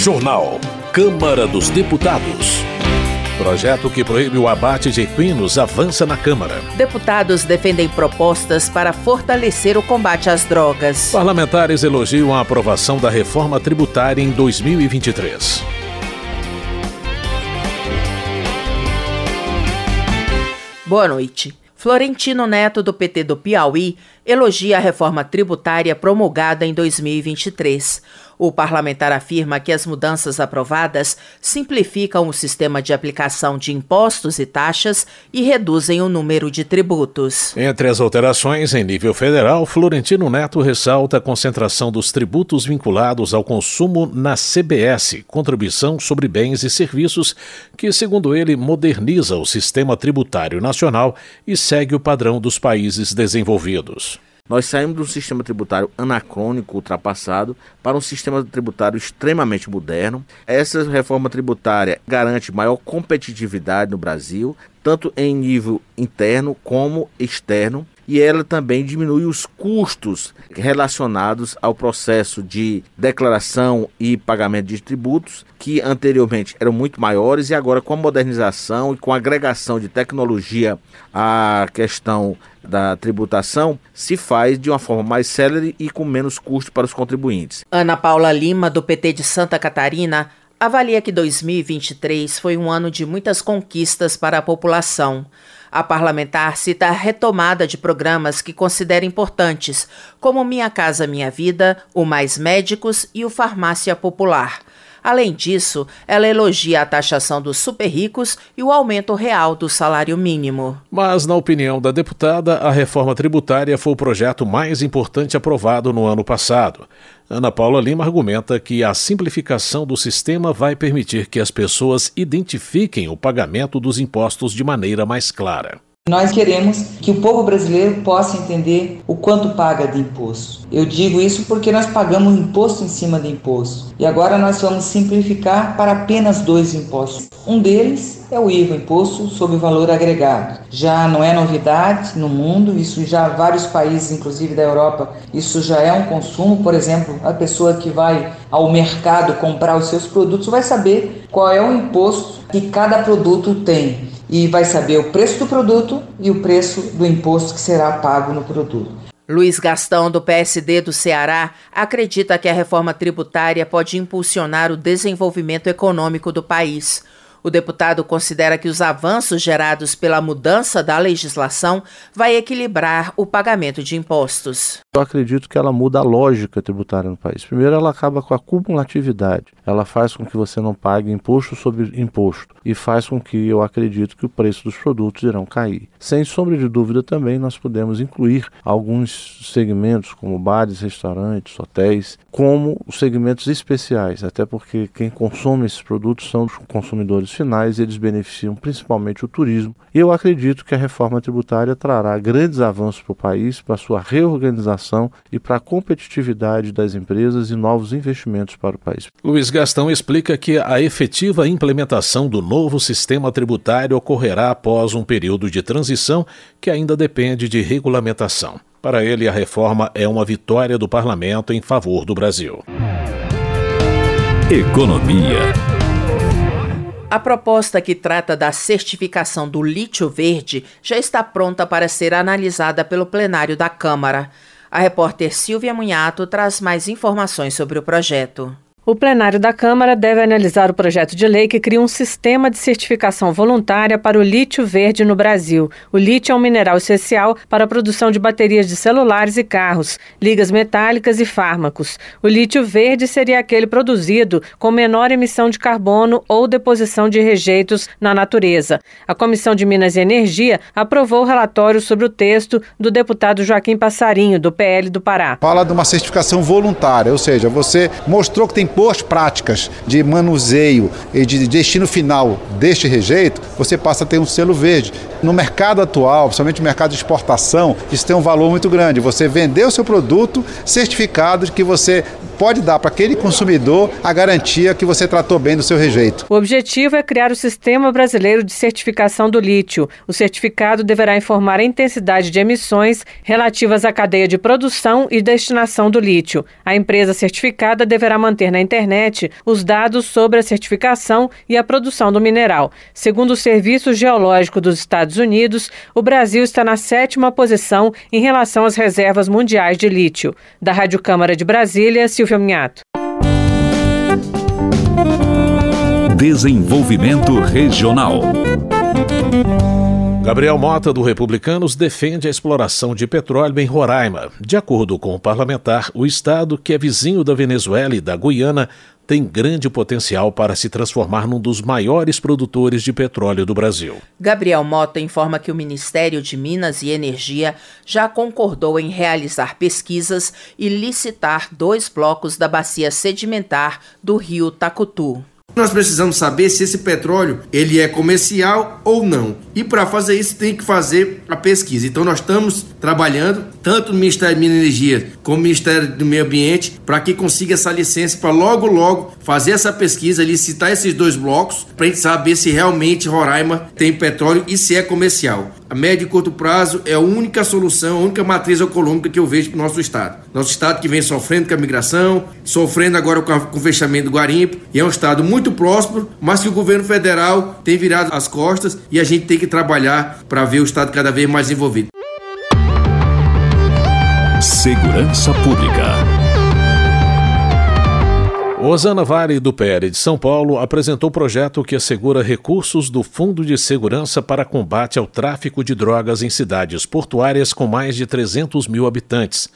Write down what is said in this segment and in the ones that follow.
Jornal. Câmara dos Deputados. Projeto que proíbe o abate de equinos avança na Câmara. Deputados defendem propostas para fortalecer o combate às drogas. Parlamentares elogiam a aprovação da reforma tributária em 2023. Boa noite. Florentino Neto, do PT do Piauí, elogia a reforma tributária promulgada em 2023. O parlamentar afirma que as mudanças aprovadas simplificam o sistema de aplicação de impostos e taxas e reduzem o número de tributos. Entre as alterações em nível federal, Florentino Neto ressalta a concentração dos tributos vinculados ao consumo na CBS, Contribuição sobre Bens e Serviços, que, segundo ele, moderniza o sistema tributário nacional e segue o padrão dos países desenvolvidos. Nós saímos de um sistema tributário anacrônico, ultrapassado, para um sistema tributário extremamente moderno. Essa reforma tributária garante maior competitividade no Brasil, tanto em nível interno como externo, e ela também diminui os custos relacionados ao processo de declaração e pagamento de tributos, que anteriormente eram muito maiores e agora com a modernização e com a agregação de tecnologia à questão da tributação se faz de uma forma mais célere e com menos custo para os contribuintes. Ana Paula Lima, do PT de Santa Catarina, avalia que 2023 foi um ano de muitas conquistas para a população. A parlamentar cita a retomada de programas que considera importantes, como Minha Casa Minha Vida, o Mais Médicos e o Farmácia Popular. Além disso, ela elogia a taxação dos super ricos e o aumento real do salário mínimo. Mas, na opinião da deputada, a reforma tributária foi o projeto mais importante aprovado no ano passado. Ana Paula Lima argumenta que a simplificação do sistema vai permitir que as pessoas identifiquem o pagamento dos impostos de maneira mais clara. Nós queremos que o povo brasileiro possa entender o quanto paga de imposto. Eu digo isso porque nós pagamos imposto em cima de imposto. E agora nós vamos simplificar para apenas dois impostos. Um deles é o IVA, Imposto sobre o Valor Agregado. Já não é novidade no mundo, isso já vários países, inclusive da Europa, isso já é um consumo. Por exemplo, a pessoa que vai ao mercado comprar os seus produtos vai saber qual é o imposto que cada produto tem e vai saber o preço do produto e o preço do imposto que será pago no produto. Luiz Gastão, do PSD do Ceará, acredita que a reforma tributária pode impulsionar o desenvolvimento econômico do país. O deputado considera que os avanços gerados pela mudança da legislação vai equilibrar o pagamento de impostos. Eu acredito que ela muda a lógica tributária no país. Primeiro, ela acaba com a cumulatividade. Ela faz com que você não pague imposto sobre imposto e faz com que eu acredito que o preço dos produtos irão cair. Sem sombra de dúvida, também nós podemos incluir alguns segmentos, como bares, restaurantes, hotéis, como segmentos especiais, até porque quem consome esses produtos são os consumidores finais e eles beneficiam principalmente o turismo. E eu acredito que a reforma tributária trará grandes avanços para o país, para sua reorganização e para a competitividade das empresas e novos investimentos para o país. Luiz Gastão explica que a efetiva implementação do novo sistema tributário ocorrerá após um período de transição que ainda depende de regulamentação. Para ele, a reforma é uma vitória do parlamento em favor do Brasil. Economia. A proposta que trata da certificação do lítio verde já está pronta para ser analisada pelo plenário da Câmara. A repórter Silvia Munhato traz mais informações sobre o projeto. O plenário da Câmara deve analisar o projeto de lei que cria um sistema de certificação voluntária para o lítio verde no Brasil. O lítio é um mineral essencial para a produção de baterias de celulares e carros, ligas metálicas e fármacos. O lítio verde seria aquele produzido com menor emissão de carbono ou deposição de rejeitos na natureza. A Comissão de Minas e Energia aprovou o relatório sobre o texto do deputado Joaquim Passarinho, do PL do Pará. Fala de uma certificação voluntária, ou seja, você mostrou que tem boas práticas de manuseio e de destino final deste rejeito, você passa a ter um selo verde. No mercado atual, principalmente no mercado de exportação, isso tem um valor muito grande. Você vender o seu produto certificado de que você pode dar para aquele consumidor a garantia que você tratou bem do seu rejeito. O objetivo é criar o Sistema Brasileiro de Certificação do Lítio. O certificado deverá informar a intensidade de emissões relativas à cadeia de produção e destinação do lítio. A empresa certificada deverá manter na internet os dados sobre a certificação e a produção do mineral. Segundo o Serviço Geológico dos Estados Unidos, o Brasil está na sétima posição em relação às reservas mundiais de lítio. Da Rádio Câmara de Brasília, Silvio Minhato. Desenvolvimento Regional. Gabriel Mota, do Republicanos, defende a exploração de petróleo em Roraima. De acordo com o parlamentar, o estado, que é vizinho da Venezuela e da Guiana, tem grande potencial para se transformar num dos maiores produtores de petróleo do Brasil. Gabriel Mota informa que o Ministério de Minas e Energia já concordou em realizar pesquisas e licitar dois blocos da bacia sedimentar do rio Tacutu. Nós precisamos saber se esse petróleo ele é comercial ou não. E para fazer isso tem que fazer a pesquisa. Então nós estamos trabalhando tanto no Ministério de Minas e Energia como no Ministério do Meio Ambiente para que consiga essa licença para logo logo fazer essa pesquisa, licitar esses dois blocos para a gente saber se realmente Roraima tem petróleo e se é comercial. A médio e curto prazo é a única solução, a única matriz econômica que eu vejo para o nosso estado. Nosso estado que vem sofrendo com a migração, sofrendo agora com, a, com o fechamento do garimpo, e é um estado muito próspero, mas que o governo federal tem virado as costas e a gente tem que trabalhar para ver o Estado cada vez mais envolvido. Segurança Pública. Osana Vale, do PL de São Paulo, apresentou projeto que assegura recursos do Fundo de Segurança para combate ao tráfico de drogas em cidades portuárias com mais de 300 mil habitantes.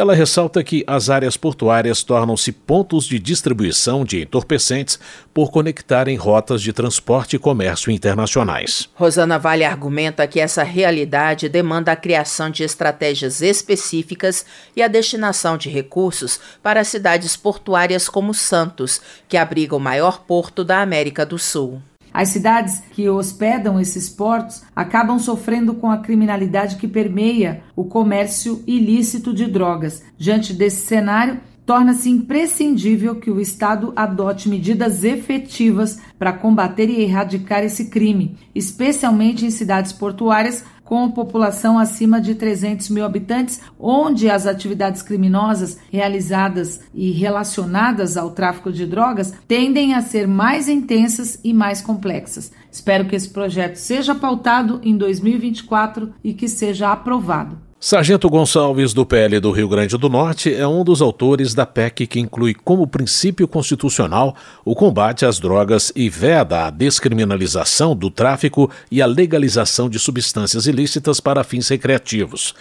Ela ressalta que as áreas portuárias tornam-se pontos de distribuição de entorpecentes por conectarem rotas de transporte e comércio internacionais. Rosana Vale argumenta que essa realidade demanda a criação de estratégias específicas e a destinação de recursos para cidades portuárias como Santos, que abriga o maior porto da América do Sul. As cidades que hospedam esses portos acabam sofrendo com a criminalidade que permeia o comércio ilícito de drogas. Diante desse cenário, torna-se imprescindível que o Estado adote medidas efetivas para combater e erradicar esse crime, especialmente em cidades portuárias com população acima de 300 mil habitantes, onde as atividades criminosas realizadas e relacionadas ao tráfico de drogas tendem a ser mais intensas e mais complexas. Espero que esse projeto seja pautado em 2024 e que seja aprovado. Sargento Gonçalves, do PL do Rio Grande do Norte, é um dos autores da PEC que inclui como princípio constitucional o combate às drogas e veda a descriminalização do tráfico e a legalização de substâncias ilícitas para fins recreativos.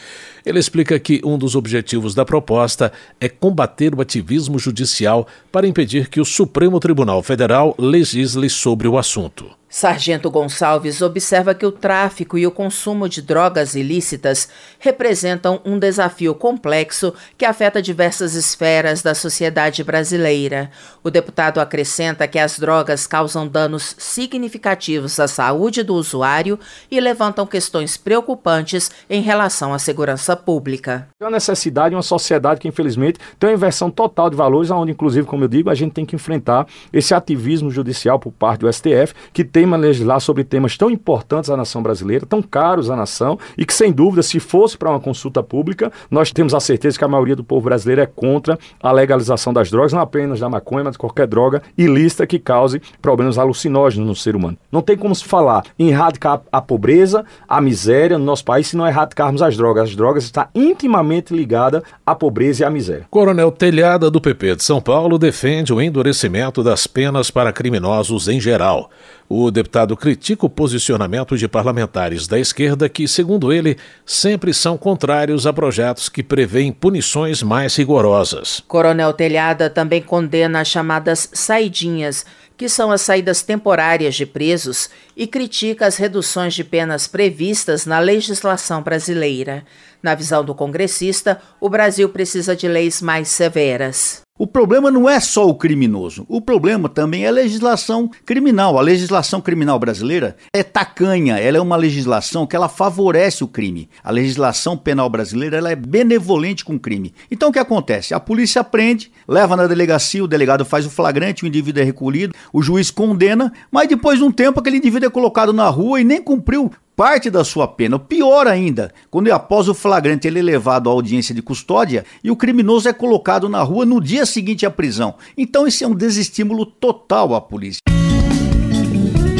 Ele explica que um dos objetivos da proposta é combater o ativismo judicial para impedir que o Supremo Tribunal Federal legisle sobre o assunto. Sargento Gonçalves observa que o tráfico e o consumo de drogas ilícitas representam um desafio complexo que afeta diversas esferas da sociedade brasileira. O deputado acrescenta que as drogas causam danos significativos à saúde do usuário e levantam questões preocupantes em relação à segurança pública. É uma necessidade, uma sociedade que infelizmente tem uma inversão total de valores, onde inclusive, como eu digo, a gente tem que enfrentar esse ativismo judicial por parte do STF, que tem tema legislar sobre temas tão importantes à nação brasileira, tão caros à nação, e que, sem dúvida, se fosse para uma consulta pública, nós temos a certeza que a maioria do povo brasileiro é contra a legalização das drogas, não apenas da maconha, mas de qualquer droga ilícita que cause problemas alucinógenos no ser humano. Não tem como se falar em erradicar a pobreza, a miséria no nosso país se não erradicarmos as drogas. As drogas estão intimamente ligadas à pobreza e à miséria. Coronel Telhada, do PP de São Paulo, defende o endurecimento das penas para criminosos em geral. O deputado critica o posicionamento de parlamentares da esquerda que, segundo ele, sempre são contrários a projetos que prevêem punições mais rigorosas. Coronel Telhada também condena as chamadas saidinhas, que são as saídas temporárias de presos, e critica as reduções de penas previstas na legislação brasileira. Na visão do congressista, o Brasil precisa de leis mais severas. O problema não é só o criminoso, o problema também é a legislação criminal. A legislação criminal brasileira é tacanha, ela é uma legislação que ela favorece o crime. A legislação penal brasileira ela é benevolente com o crime. Então o que acontece? A polícia prende, leva na delegacia, o delegado faz o flagrante, o indivíduo é recolhido, o juiz condena, mas depois de um tempo aquele indivíduo é colocado na rua e nem cumpriu parte da sua pena. Pior ainda, quando após o flagrante ele é levado à audiência de custódia e o criminoso é colocado na rua no dia seguinte à prisão. Então isso é um desestímulo total à polícia.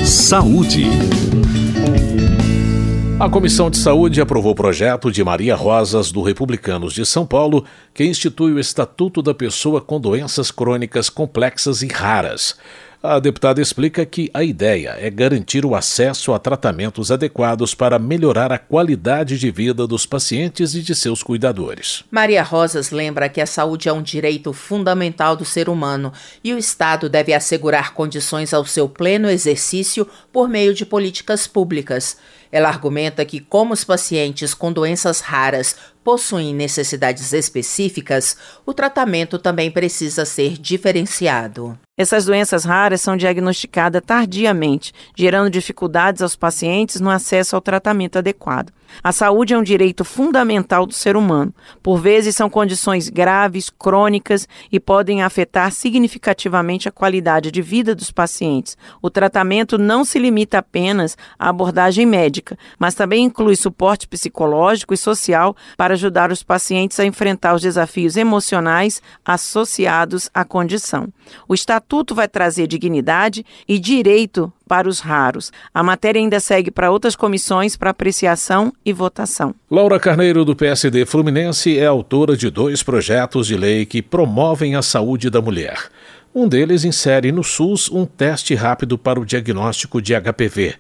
Saúde. A Comissão de Saúde aprovou o projeto de Maria Rosas do Republicanos de São Paulo, que institui o Estatuto da Pessoa com Doenças Crônicas Complexas e Raras. A deputada explica que a ideia é garantir o acesso a tratamentos adequados para melhorar a qualidade de vida dos pacientes e de seus cuidadores. Maria Rosas lembra que a saúde é um direito fundamental do ser humano e o Estado deve assegurar condições ao seu pleno exercício por meio de políticas públicas. Ela argumenta que, como os pacientes com doenças raras possuem necessidades específicas, o tratamento também precisa ser diferenciado. Essas doenças raras são diagnosticadas tardiamente, gerando dificuldades aos pacientes no acesso ao tratamento adequado. A saúde é um direito fundamental do ser humano. Por vezes são condições graves, crônicas e podem afetar significativamente a qualidade de vida dos pacientes. O tratamento não se limita apenas à abordagem médica, mas também inclui suporte psicológico e social para ajudar os pacientes a enfrentar os desafios emocionais associados à condição. O estatuto vai trazer dignidade e direito para os raros. A matéria ainda segue para outras comissões para apreciação e votação. Laura Carneiro, do PSD Fluminense, é autora de dois projetos de lei que promovem a saúde da mulher. Um deles insere no SUS um teste rápido para o diagnóstico de HPV.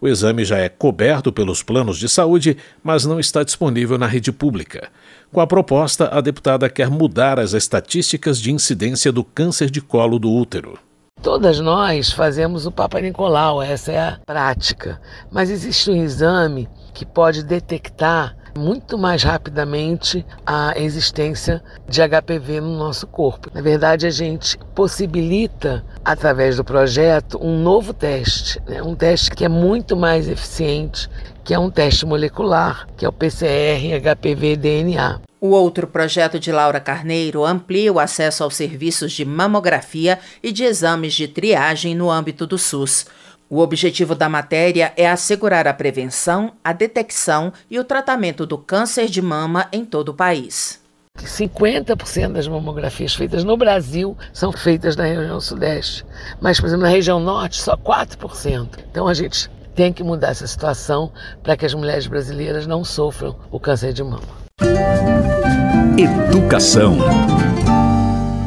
O exame já é coberto pelos planos de saúde, mas não está disponível na rede pública. Com a proposta, a deputada quer mudar as estatísticas de incidência do câncer de colo do útero. Todas nós fazemos o Papa Nicolau, essa é a prática. Mas existe um exame que pode detectar muito mais rapidamente a existência de HPV no nosso corpo. Na verdade, a gente possibilita, através do projeto, um novo teste, né? um teste que é muito mais eficiente, que é um teste molecular, que é o PCR HPV DNA. O outro projeto de Laura Carneiro amplia o acesso aos serviços de mamografia e de exames de triagem no âmbito do SUS. O objetivo da matéria é assegurar a prevenção, a detecção e o tratamento do câncer de mama em todo o país. 50% das mamografias feitas no Brasil são feitas na região sudeste, mas, por exemplo, na região norte, só 4%. Então a gente tem que mudar essa situação para que as mulheres brasileiras não sofram o câncer de mama. Educação.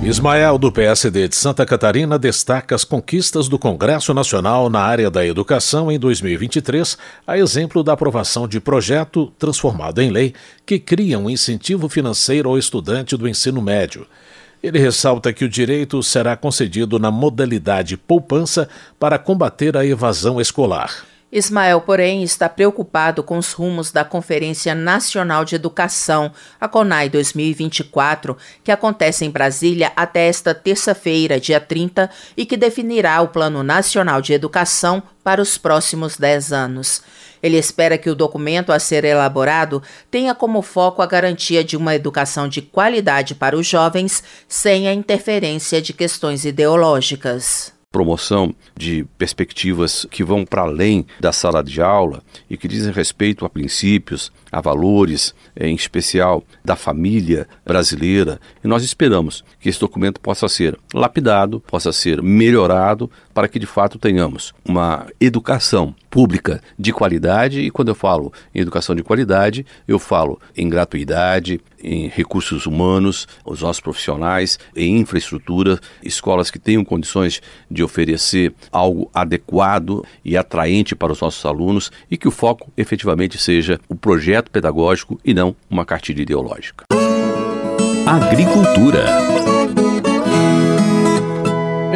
Ismael, do PSD de Santa Catarina, destaca as conquistas do Congresso Nacional na área da educação em 2023, a exemplo da aprovação de projeto, transformado em lei, que cria um incentivo financeiro ao estudante do ensino médio. Ele ressalta que o direito será concedido na modalidade poupança para combater a evasão escolar. Ismael, porém, está preocupado com os rumos da Conferência Nacional de Educação, a CONAI 2024, que acontece em Brasília até esta terça-feira, dia 30, e que definirá o Plano Nacional de Educação para os próximos 10 anos. Ele espera que o documento a ser elaborado tenha como foco a garantia de uma educação de qualidade para os jovens, sem a interferência de questões ideológicas promoção de perspectivas que vão para além da sala de aula e que dizem respeito a princípios, a valores, em especial da família brasileira. E nós esperamos que esse documento possa ser lapidado, possa ser melhorado, para que de fato tenhamos uma educação pública de qualidade. E quando eu falo em educação de qualidade, eu falo em gratuidade, em recursos humanos, os nossos profissionais, em infraestrutura, escolas que tenham condições de oferecer algo adequado e atraente para os nossos alunos e que o foco efetivamente seja o projeto pedagógico e não uma cartilha ideológica. Agricultura.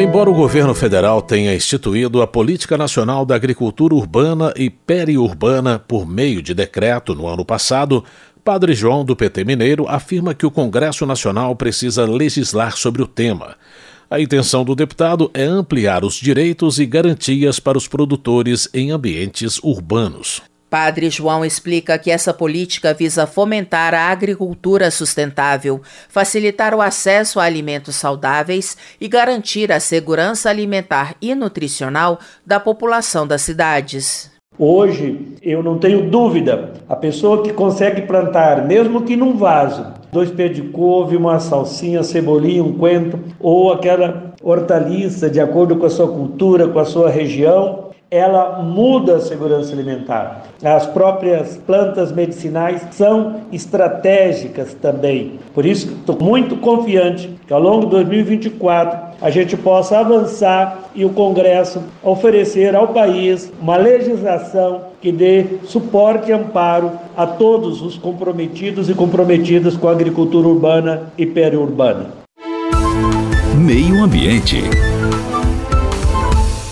Embora o governo federal tenha instituído a Política Nacional da Agricultura Urbana e Periurbana por meio de decreto no ano passado, Padre João, do PT Mineiro, afirma que o Congresso Nacional precisa legislar sobre o tema. A intenção do deputado é ampliar os direitos e garantias para os produtores em ambientes urbanos. Padre João explica que essa política visa fomentar a agricultura sustentável, facilitar o acesso a alimentos saudáveis e garantir a segurança alimentar e nutricional da população das cidades. Hoje, eu não tenho dúvida, a pessoa que consegue plantar, mesmo que num vaso, dois pés de couve, uma salsinha, cebolinha, um coentro, ou aquela hortaliça de acordo com a sua cultura, com a sua região, ela muda a segurança alimentar. As próprias plantas medicinais são estratégicas também. Por isso, estou muito confiante que ao longo de 2024 a gente possa avançar e o Congresso oferecer ao país uma legislação que dê suporte e amparo a todos os comprometidos e comprometidas com a agricultura urbana e periurbana. Meio Ambiente.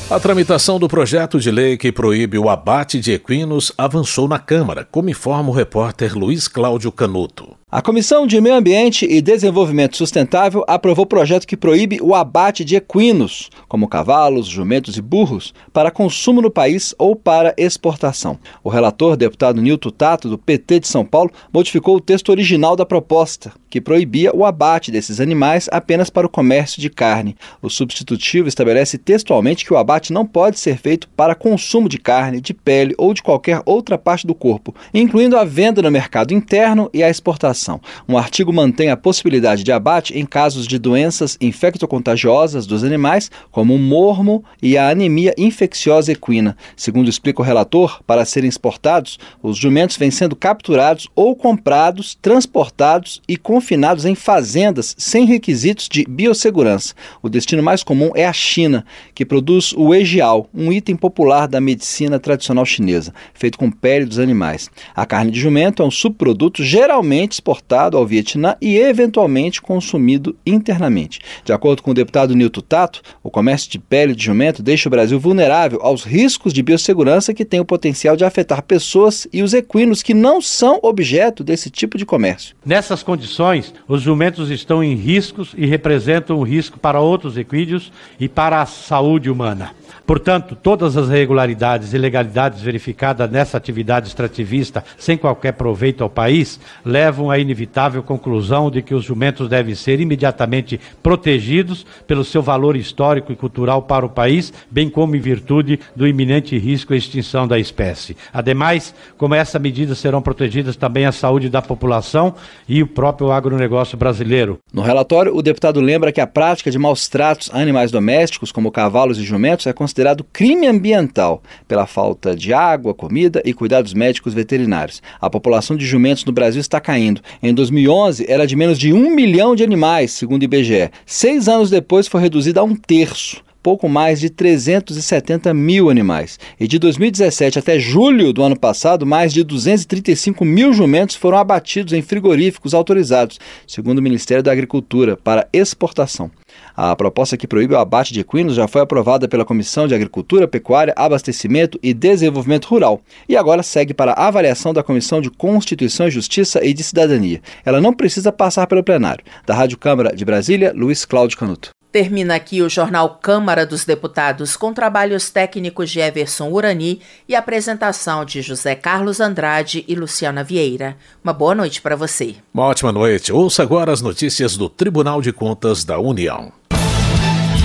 A tramitação do projeto de lei que proíbe o abate de equinos avançou na Câmara, como informa o repórter Luiz Cláudio Canuto. A Comissão de Meio Ambiente e Desenvolvimento Sustentável aprovou projeto que proíbe o abate de equinos, como cavalos, jumentos e burros, para consumo no país ou para exportação. O relator, deputado Nilton Tato, do PT de São Paulo, modificou o texto original da proposta, que proibia o abate desses animais apenas para o comércio de carne. O substitutivo estabelece textualmente que o abate não pode ser feito para consumo de carne, de pele ou de qualquer outra parte do corpo, incluindo a venda no mercado interno e a exportação um artigo mantém a possibilidade de abate em casos de doenças infectocontagiosas dos animais, como o mormo e a anemia infecciosa equina. Segundo explica o relator, para serem exportados, os jumentos vêm sendo capturados ou comprados, transportados e confinados em fazendas sem requisitos de biossegurança. O destino mais comum é a China, que produz o egial, um item popular da medicina tradicional chinesa, feito com pele dos animais. A carne de jumento é um subproduto geralmente exportado ao Vietnã e eventualmente consumido internamente. De acordo com o deputado Nilton Tato, o comércio de pele de jumento deixa o Brasil vulnerável aos riscos de biossegurança que têm o potencial de afetar pessoas e os equinos que não são objeto desse tipo de comércio. Nessas condições, os jumentos estão em riscos e representam um risco para outros equídeos e para a saúde humana. Portanto, todas as irregularidades e ilegalidades verificadas nessa atividade extrativista sem qualquer proveito ao país levam inevitável conclusão de que os jumentos devem ser imediatamente protegidos pelo seu valor histórico e cultural para o país, bem como em virtude do iminente risco à extinção da espécie. Ademais, com essa medida serão protegidas também a saúde da população e o próprio agronegócio brasileiro. No relatório, o deputado lembra que a prática de maus tratos a animais domésticos, como cavalos e jumentos, é considerado crime ambiental pela falta de água, comida e cuidados médicos veterinários. A população de jumentos no Brasil está caindo. Em 2011, era de menos de um milhão de animais, segundo o IBGE. Seis anos depois, foi reduzida a um terço pouco mais de 370 mil animais. E de 2017 até julho do ano passado, mais de 235 mil jumentos foram abatidos em frigoríficos autorizados, segundo o Ministério da Agricultura, para exportação. A proposta que proíbe o abate de equinos já foi aprovada pela Comissão de Agricultura, Pecuária, Abastecimento e Desenvolvimento Rural e agora segue para avaliação da Comissão de Constituição Justiça e de Cidadania. Ela não precisa passar pelo plenário. Da Rádio Câmara de Brasília, Luiz Cláudio Canuto. Termina aqui o jornal Câmara dos Deputados com trabalhos técnicos de Everson Urani e apresentação de José Carlos Andrade e Luciana Vieira. Uma boa noite para você. Uma ótima noite. Ouça agora as notícias do Tribunal de Contas da União.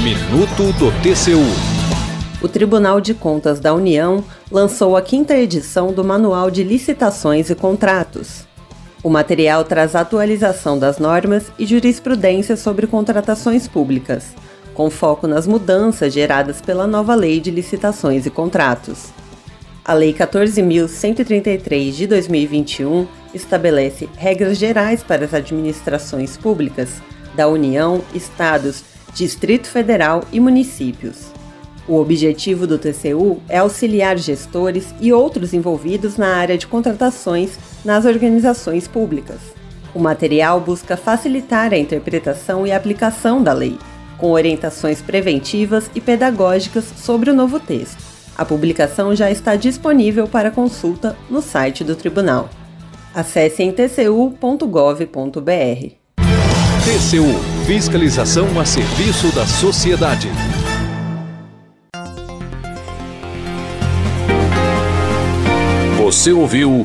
Minuto do TCU. O Tribunal de Contas da União lançou a quinta edição do Manual de Licitações e Contratos. O material traz atualização das normas e jurisprudência sobre contratações públicas, com foco nas mudanças geradas pela nova Lei de Licitações e Contratos. A Lei 14.133 de 2021 estabelece regras gerais para as administrações públicas da União, Estados, Distrito Federal e municípios. O objetivo do TCU é auxiliar gestores e outros envolvidos na área de contratações nas organizações públicas. O material busca facilitar a interpretação e aplicação da lei, com orientações preventivas e pedagógicas sobre o novo texto. A publicação já está disponível para consulta no site do Tribunal. Acesse em tcu.gov.br. TCU Fiscalização a serviço da sociedade. Você ouviu